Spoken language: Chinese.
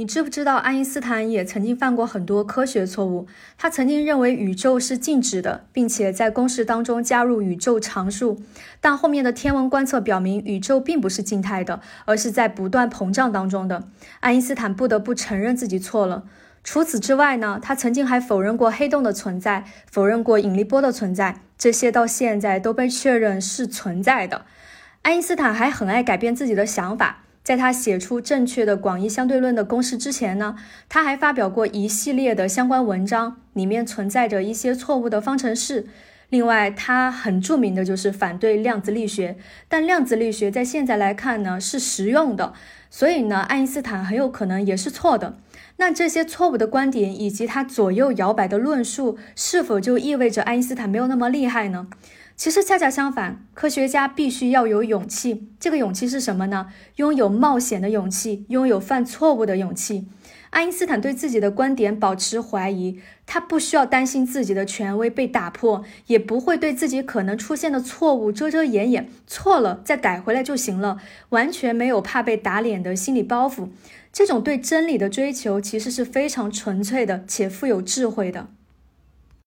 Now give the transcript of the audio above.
你知不知道爱因斯坦也曾经犯过很多科学错误？他曾经认为宇宙是静止的，并且在公式当中加入宇宙常数，但后面的天文观测表明宇宙并不是静态的，而是在不断膨胀当中的。爱因斯坦不得不承认自己错了。除此之外呢，他曾经还否认过黑洞的存在，否认过引力波的存在，这些到现在都被确认是存在的。爱因斯坦还很爱改变自己的想法。在他写出正确的广义相对论的公式之前呢，他还发表过一系列的相关文章，里面存在着一些错误的方程式。另外，他很著名的就是反对量子力学，但量子力学在现在来看呢是实用的，所以呢，爱因斯坦很有可能也是错的。那这些错误的观点以及他左右摇摆的论述，是否就意味着爱因斯坦没有那么厉害呢？其实恰恰相反，科学家必须要有勇气。这个勇气是什么呢？拥有冒险的勇气，拥有犯错误的勇气。爱因斯坦对自己的观点保持怀疑，他不需要担心自己的权威被打破，也不会对自己可能出现的错误遮遮掩掩，错了再改回来就行了，完全没有怕被打脸的心理包袱。这种对真理的追求，其实是非常纯粹的且富有智慧的。